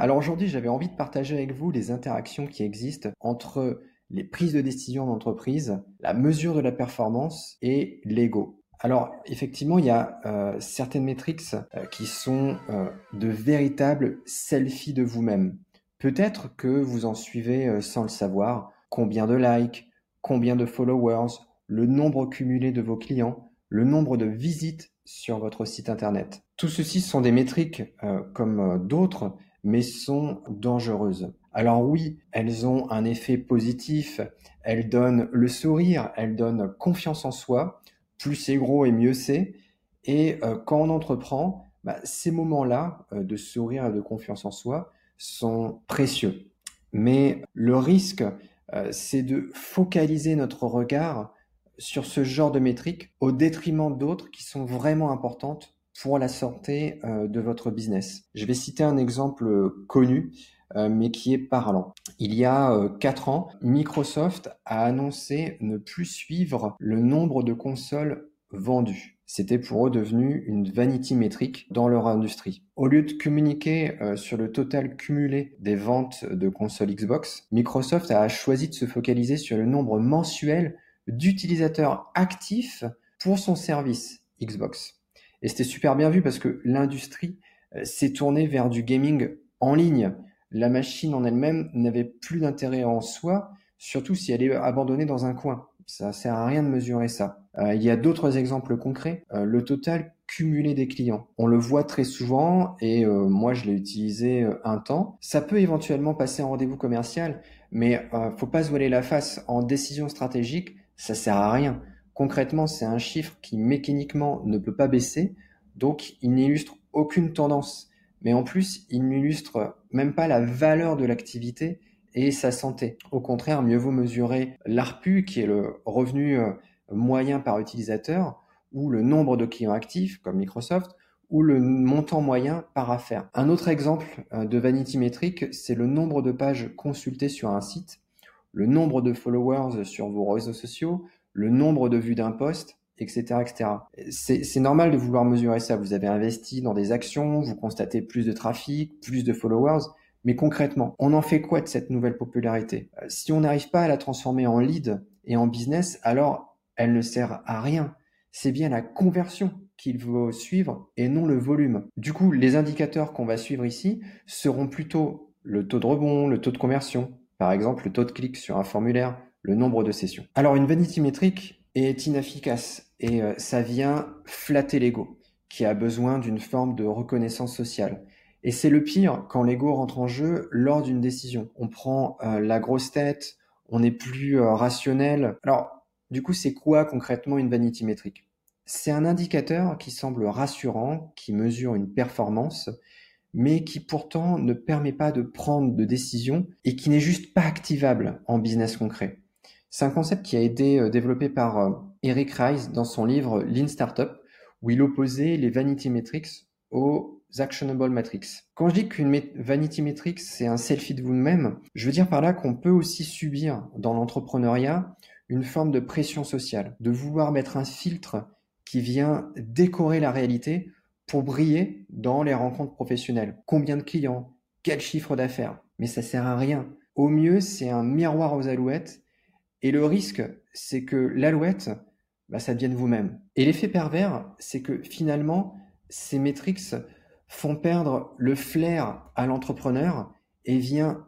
Alors aujourd'hui, j'avais envie de partager avec vous les interactions qui existent entre les prises de décision d'entreprise, la mesure de la performance et l'ego. Alors effectivement, il y a euh, certaines métriques euh, qui sont euh, de véritables selfies de vous-même. Peut-être que vous en suivez sans le savoir combien de likes, combien de followers, le nombre cumulé de vos clients, le nombre de visites sur votre site internet. Tout ceci sont des métriques comme d'autres, mais sont dangereuses. Alors oui, elles ont un effet positif, elles donnent le sourire, elles donnent confiance en soi, plus c'est gros et mieux c'est. Et euh, quand on entreprend, bah, ces moments-là euh, de sourire et de confiance en soi sont précieux. Mais le risque, euh, c'est de focaliser notre regard sur ce genre de métriques au détriment d'autres qui sont vraiment importantes pour la santé de votre business. Je vais citer un exemple connu. mais qui est parlant. Il y a quatre ans, Microsoft a annoncé ne plus suivre le nombre de consoles vendus. C'était pour eux devenu une vanity métrique dans leur industrie. Au lieu de communiquer euh, sur le total cumulé des ventes de consoles Xbox, Microsoft a choisi de se focaliser sur le nombre mensuel d'utilisateurs actifs pour son service Xbox. Et c'était super bien vu parce que l'industrie euh, s'est tournée vers du gaming en ligne. La machine en elle-même n'avait plus d'intérêt en soi, surtout si elle est abandonnée dans un coin. Ça sert à rien de mesurer ça. Euh, il y a d'autres exemples concrets. Euh, le total cumulé des clients. On le voit très souvent et moi je l'ai utilisé un temps. Ça peut éventuellement passer en rendez-vous commercial, mais faut pas se voiler la face. En décision stratégique, ça sert à rien. Concrètement, c'est un chiffre qui mécaniquement ne peut pas baisser, donc il n'illustre aucune tendance. Mais en plus, il n'illustre même pas la valeur de l'activité et sa santé. Au contraire, mieux vaut mesurer l'ARPU, qui est le revenu euh, moyen par utilisateur, ou le nombre de clients actifs, comme Microsoft, ou le montant moyen par affaire. Un autre exemple euh, de vanity metric, c'est le nombre de pages consultées sur un site, le nombre de followers sur vos réseaux sociaux, le nombre de vues d'un post, etc. etc. C'est normal de vouloir mesurer ça. Vous avez investi dans des actions, vous constatez plus de trafic, plus de followers, mais concrètement, on en fait quoi de cette nouvelle popularité? Si on n'arrive pas à la transformer en lead et en business, alors elle ne sert à rien. C'est bien la conversion qu'il faut suivre et non le volume. Du coup, les indicateurs qu'on va suivre ici seront plutôt le taux de rebond, le taux de conversion, par exemple le taux de clic sur un formulaire, le nombre de sessions. Alors une vanity métrique est inefficace et euh, ça vient flatter l'ego qui a besoin d'une forme de reconnaissance sociale. Et c'est le pire quand l'ego rentre en jeu lors d'une décision. On prend euh, la grosse tête, on n'est plus euh, rationnel. Alors, du coup, c'est quoi concrètement une vanity métrique? C'est un indicateur qui semble rassurant, qui mesure une performance, mais qui pourtant ne permet pas de prendre de décision et qui n'est juste pas activable en business concret. C'est un concept qui a été euh, développé par Eric Rice dans son livre Lean Startup, où il opposait les vanity metrics aux actionable metrics. Quand je dis qu'une vanity metrics, c'est un selfie de vous-même, je veux dire par là qu'on peut aussi subir dans l'entrepreneuriat une forme de pression sociale, de vouloir mettre un filtre qui vient décorer la réalité pour briller dans les rencontres professionnelles. Combien de clients? Quel chiffre d'affaires? Mais ça sert à rien. Au mieux, c'est un miroir aux alouettes. Et le risque, c'est que l'alouette, bah, ça devienne vous-même. Et l'effet pervers, c'est que finalement, ces métriques font perdre le flair à l'entrepreneur et vient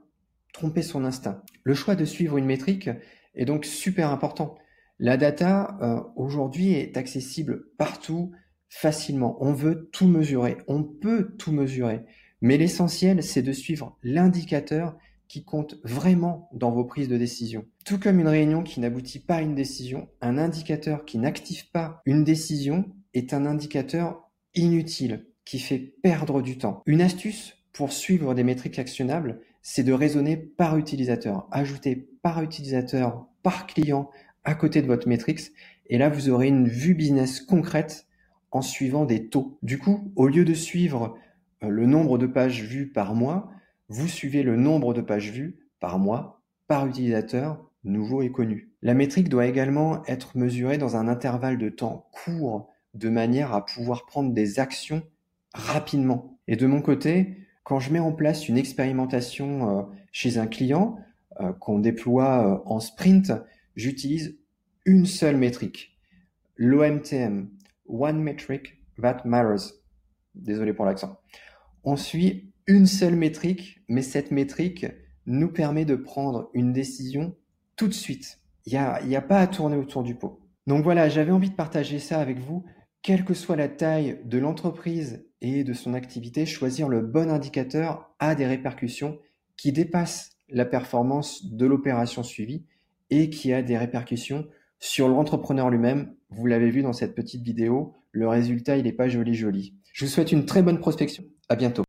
tromper son instinct. Le choix de suivre une métrique est donc super important. La data euh, aujourd'hui est accessible partout facilement. On veut tout mesurer, on peut tout mesurer, mais l'essentiel c'est de suivre l'indicateur qui compte vraiment dans vos prises de décision. Tout comme une réunion qui n'aboutit pas à une décision, un indicateur qui n'active pas une décision est un indicateur inutile qui fait perdre du temps. Une astuce pour suivre des métriques actionnables, c'est de raisonner par utilisateur. Ajouter par utilisateur, par client à côté de votre métrique. Et là, vous aurez une vue business concrète en suivant des taux. Du coup, au lieu de suivre euh, le nombre de pages vues par mois, vous suivez le nombre de pages vues par mois, par utilisateur, nouveau et connu. La métrique doit également être mesurée dans un intervalle de temps court de manière à pouvoir prendre des actions rapidement. Et de mon côté, Quand je mets en place une expérimentation euh, chez un client euh, qu'on déploie en sprint, j'utilise une seule métrique, l'OMTM, One Metric That Matters. Désolé pour l'accent. On suit une seule métrique, mais cette métrique nous permet de prendre une décision tout de suite. Il n'y a, pas à tourner autour du pot. Donc voilà, j'avais envie de partager ça avec vous. Quelle que soit la taille de l'entreprise et de son activité, choisir le bon indicateur a des répercussions qui dépassent la performance de l'opération suivie et qui a des répercussions sur l'entrepreneur lui-même. Vous l'avez vu dans cette petite vidéo, le résultat, il n'est pas joli joli. Je vous souhaite une très bonne prospection. À bientôt.